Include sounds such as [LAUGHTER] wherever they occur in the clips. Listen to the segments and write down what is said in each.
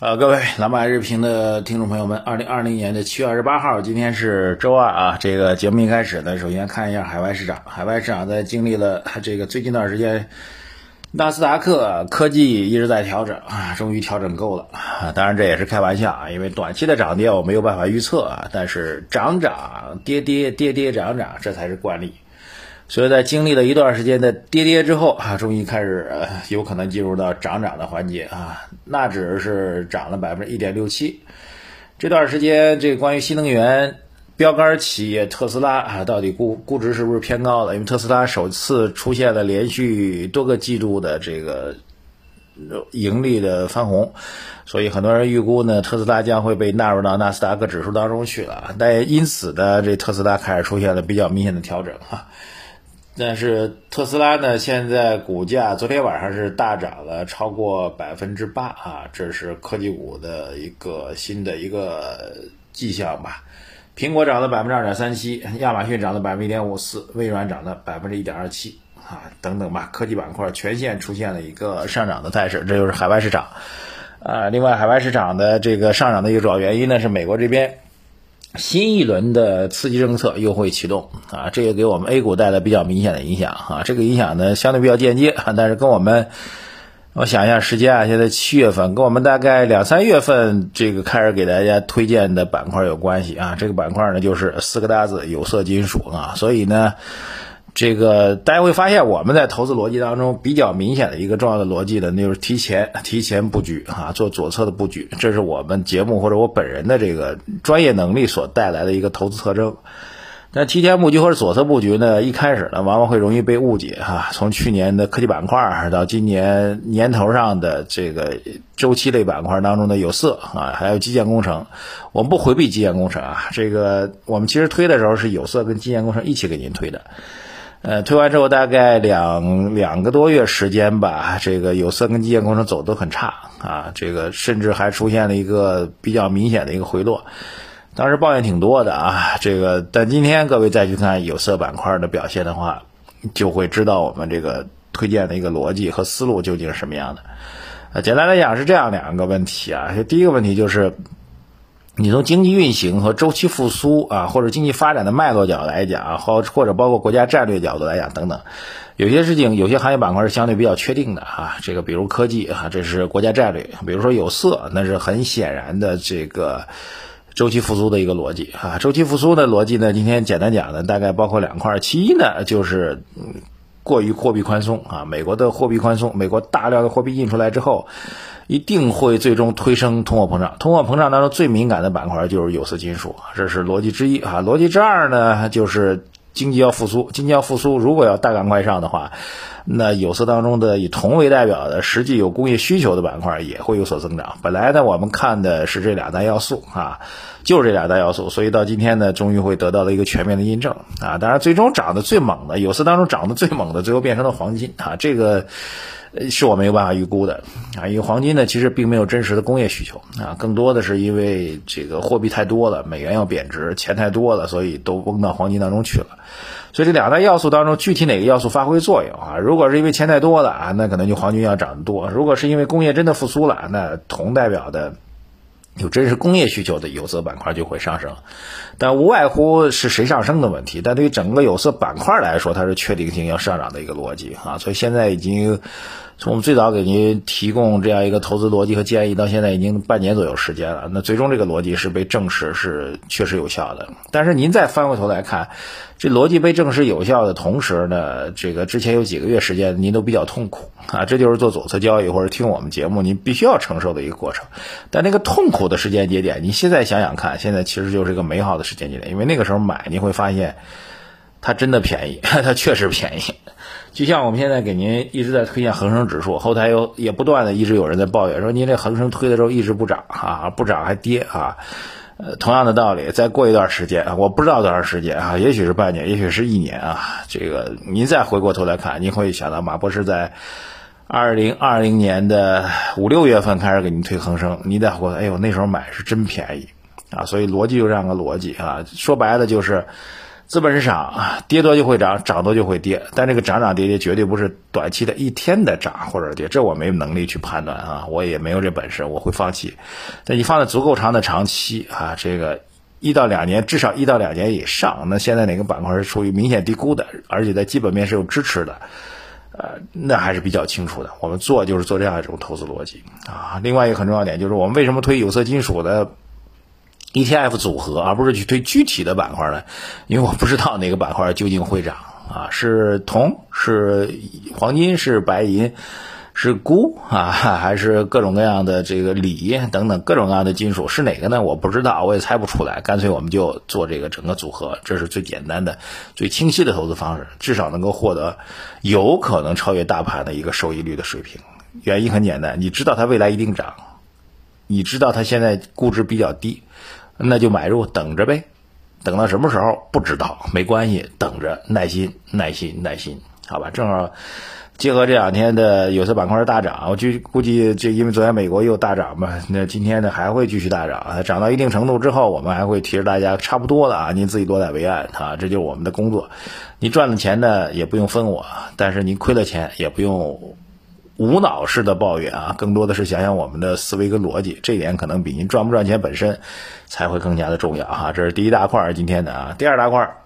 呃，各位蓝马日评的听众朋友们，二零二零年的七月二十八号，今天是周二啊。这个节目一开始呢，首先看一下海外市场。海外市场在经历了这个最近段时间，纳斯达克科技一直在调整啊，终于调整够了啊。当然这也是开玩笑啊，因为短期的涨跌我没有办法预测啊，但是涨涨跌跌跌跌涨涨，这才是惯例。所以在经历了一段时间的跌跌之后啊，终于开始有可能进入到涨涨的环节啊。纳指是涨了百分之一点六七。这段时间，这个关于新能源标杆企业特斯拉啊，到底估估值是不是偏高了？因为特斯拉首次出现了连续多个季度的这个盈利的翻红，所以很多人预估呢，特斯拉将会被纳入到纳斯达克指数当中去了。但因此呢，这特斯拉开始出现了比较明显的调整哈。但是特斯拉呢，现在股价昨天晚上是大涨了超过百分之八啊，这是科技股的一个新的一个迹象吧。苹果涨了百分之二点三七，亚马逊涨了百分之一点五四，微软涨了百分之一点二七啊，等等吧，科技板块全线出现了一个上涨的态势，这就是海外市场啊。另外，海外市场的这个上涨的一个主要原因呢，是美国这边。新一轮的刺激政策又会启动啊，这也给我们 A 股带来比较明显的影响啊。这个影响呢相对比较间接，但是跟我们，我想一下时间啊，现在七月份，跟我们大概两三月份这个开始给大家推荐的板块有关系啊。这个板块呢就是四个大字有色金属啊，所以呢。这个大家会发现，我们在投资逻辑当中比较明显的一个重要的逻辑呢，那就是提前 [LAUGHS] 提前布局啊，做左侧的布局，这是我们节目或者我本人的这个专业能力所带来的一个投资特征。但提前布局或者左侧布局呢，一开始呢，往往会容易被误解哈。从去年的科技板块到今年年头上的这个周期类板块当中的有色啊，还有基建工程，我们不回避基建工程啊，这个我们其实推的时候是有色跟基建工程一起给您推的。呃，推完之后大概两两个多月时间吧，这个有色跟基建工程走都很差啊，这个甚至还出现了一个比较明显的一个回落，当时抱怨挺多的啊，这个但今天各位再去看有色板块的表现的话，就会知道我们这个推荐的一个逻辑和思路究竟是什么样的。呃，简单来讲是这样两个问题啊，第一个问题就是。你从经济运行和周期复苏啊，或者经济发展的脉络角度来讲，或或者包括国家战略角度来讲等等，有些事情有些行业板块是相对比较确定的啊。这个比如科技啊，这是国家战略；比如说有色，那是很显然的这个周期复苏的一个逻辑啊。周期复苏的逻辑呢，今天简单讲呢，大概包括两块，其一呢就是过于货币宽松啊，美国的货币宽松，美国大量的货币印出来之后。一定会最终推升通货膨胀。通货膨胀当中最敏感的板块就是有色金属，这是逻辑之一啊。逻辑之二呢，就是经济要复苏。经济要复苏，如果要大干快上的话，那有色当中的以铜为代表的实际有工业需求的板块也会有所增长。本来呢，我们看的是这两大要素啊，就是这两大要素，所以到今天呢，终于会得到了一个全面的印证啊。当然，最终涨得最猛的有色当中涨得最猛的，最后变成了黄金啊，这个。是我没有办法预估的啊，因为黄金呢其实并没有真实的工业需求啊，更多的是因为这个货币太多了，美元要贬值，钱太多了，所以都崩到黄金当中去了。所以这两大要素当中，具体哪个要素发挥作用啊？如果是因为钱太多了啊，那可能就黄金要涨得多；如果是因为工业真的复苏了，那铜代表的。有真实工业需求的有色板块就会上升，但无外乎是谁上升的问题。但对于整个有色板块来说，它是确定性要上涨的一个逻辑啊。所以现在已经从我们最早给您提供这样一个投资逻辑和建议，到现在已经半年左右时间了。那最终这个逻辑是被证实是确实有效的。但是您再翻过头来看。这逻辑被证实有效的同时呢，这个之前有几个月时间您都比较痛苦啊，这就是做左侧交易或者听我们节目您必须要承受的一个过程。但那个痛苦的时间节点，你现在想想看，现在其实就是一个美好的时间节点，因为那个时候买你会发现它真的便宜，[LAUGHS] 它确实便宜。就像我们现在给您一直在推荐恒生指数，后台有也不断的一直有人在抱怨说您这恒生推的时候一直不涨啊，不涨还跌啊。呃，同样的道理，再过一段时间，我不知道多长时间啊，也许是半年，也许是一年啊。这个您再回过头来看，您会想到马博士在二零二零年的五六月份开始给您推恒生，您再回，哎呦，那时候买是真便宜啊。所以逻辑就这样个逻辑啊，说白了就是资本市场啊，跌多就会涨，涨多就会跌，但这个涨涨跌跌绝对不是短期的一天的涨或者跌，这我没有能力去判断啊，我也没有这本事，我会放弃。但你放在足够长的长期啊，这个一到两年，至少一到两年以上，那现在哪个板块是处于明显低估的，而且在基本面是有支持的，呃，那还是比较清楚的。我们做就是做这样一种投资逻辑啊。另外一个很重要点就是，我们为什么推有色金属的？ETF 组合，而不是去推具体的板块呢？因为我不知道哪个板块究竟会涨啊，是铜，是黄金，是白银，是钴啊，还是各种各样的这个锂等等各种各样的金属是哪个呢？我不知道，我也猜不出来。干脆我们就做这个整个组合，这是最简单的、最清晰的投资方式，至少能够获得有可能超越大盘的一个收益率的水平。原因很简单，你知道它未来一定涨，你知道它现在估值比较低。那就买入，等着呗，等到什么时候不知道，没关系，等着，耐心，耐心，耐心，好吧。正好结合这两天的有色板块大涨，我就估计这因为昨天美国又大涨嘛，那今天呢还会继续大涨，涨到一定程度之后，我们还会提示大家差不多了啊，您自己多胆为安啊，这就是我们的工作。你赚了钱呢也不用分我，但是您亏了钱也不用。无脑式的抱怨啊，更多的是想想我们的思维跟逻辑，这一点可能比您赚不赚钱本身才会更加的重要哈。这是第一大块儿今天的啊，第二大块儿，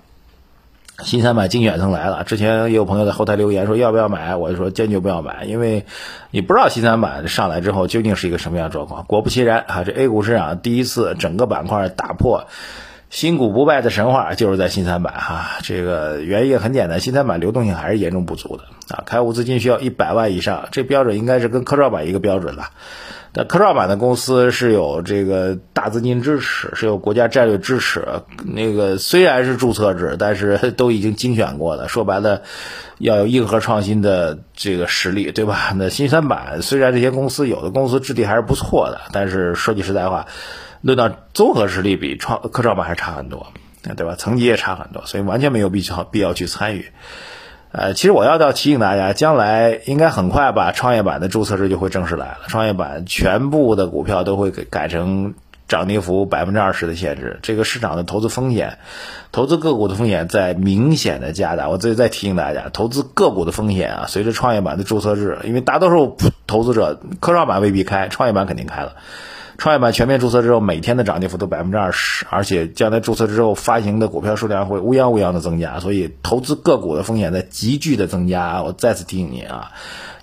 新三板精选层来了。之前也有朋友在后台留言说要不要买，我就说坚决不要买，因为你不知道新三板上来之后究竟是一个什么样状况。果不其然啊，这 A 股市场第一次整个板块打破。新股不败的神话就是在新三板哈，这个原因很简单，新三板流动性还是严重不足的啊，开户资金需要一百万以上，这标准应该是跟科创板一个标准了。但科创板的公司是有这个大资金支持，是有国家战略支持，那个虽然是注册制，但是都已经精选过了。说白了，要有硬核创新的这个实力，对吧？那新三板虽然这些公司有的公司质地还是不错的，但是说句实在话。论到综合实力，比创科创板还差很多，对吧？层级也差很多，所以完全没有必要必要去参与。呃，其实我要要提醒大家，将来应该很快吧，创业板的注册制就会正式来了，创业板全部的股票都会改改成涨跌幅百分之二十的限制，这个市场的投资风险，投资个股的风险在明显的加大。我这里再提醒大家，投资个股的风险啊，随着创业板的注册制，因为大多数投资者科创板未必开，创业板肯定开了。创业板全面注册之后，每天的涨跌幅都百分之二十，而且将来注册之后发行的股票数量会乌泱乌泱的增加，所以投资个股的风险在急剧的增加。我再次提醒您啊，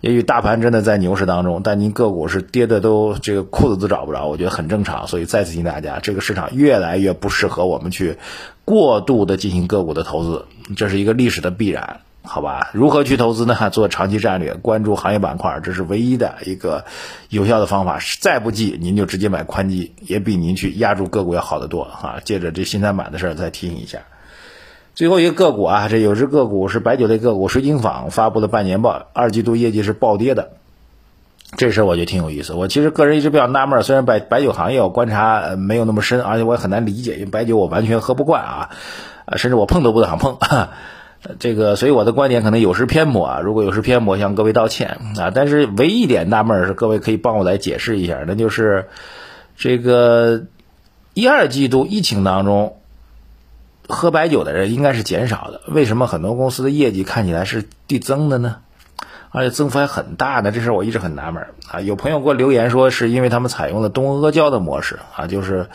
也许大盘真的在牛市当中，但您个股是跌的都这个裤子都找不着，我觉得很正常。所以再次提醒大家，这个市场越来越不适合我们去过度的进行个股的投资，这是一个历史的必然。好吧，如何去投资呢？做长期战略，关注行业板块，这是唯一的一个有效的方法。再不济，您就直接买宽基，也比您去压住个股要好得多啊！借着这新三板的事儿，再提醒一下。最后一个个股啊，这有只个股是白酒类个股，水晶坊发布的半年报，二季度业绩是暴跌的。这事儿我觉得挺有意思。我其实个人一直比较纳闷，虽然白白酒行业我观察没有那么深，而且我也很难理解，因为白酒我完全喝不惯啊，甚至我碰都不想碰。这个，所以我的观点可能有失偏颇啊。如果有失偏颇，向各位道歉啊。但是唯一一点纳闷是，各位可以帮我来解释一下，那就是这个一二季度疫情当中，喝白酒的人应该是减少的，为什么很多公司的业绩看起来是递增的呢？而且增幅还很大呢？这事我一直很纳闷啊。有朋友给我留言说，是因为他们采用了东阿胶的模式啊，就是。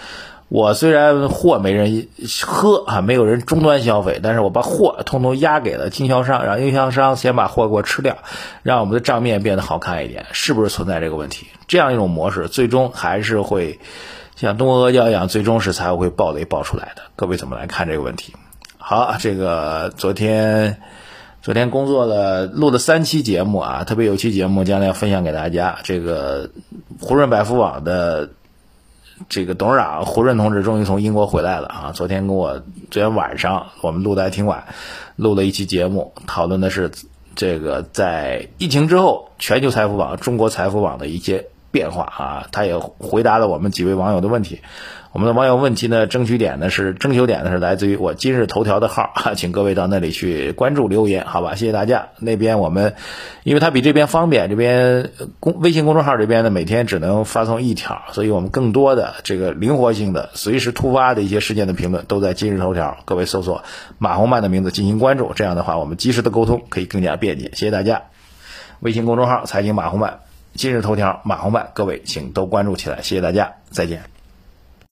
我虽然货没人喝啊，没有人终端消费，但是我把货通通压给了经销商，让经销商先把货给我吃掉，让我们的账面变得好看一点，是不是存在这个问题？这样一种模式，最终还是会像东阿阿胶一样，最终是才会爆雷爆出来的。各位怎么来看这个问题？好，这个昨天昨天工作了录了三期节目啊，特别有期节目将来要分享给大家。这个胡润百富网的。这个董事长胡润同志终于从英国回来了啊！昨天跟我昨天晚上我们录的还挺晚，录了一期节目，讨论的是这个在疫情之后全球财富榜、中国财富榜的一些。变化啊，他也回答了我们几位网友的问题。我们的网友问题呢，争取点呢是征求点呢是来自于我今日头条的号啊，[LAUGHS] 请各位到那里去关注留言，好吧？谢谢大家。那边我们，因为它比这边方便，这边公微信公众号这边呢每天只能发送一条，所以我们更多的这个灵活性的、随时突发的一些事件的评论都在今日头条。各位搜索马红曼的名字进行关注，这样的话我们及时的沟通可以更加便捷。谢谢大家。微信公众号财经马红曼，今日头条马红漫，各位请都关注起来，谢谢大家，再见。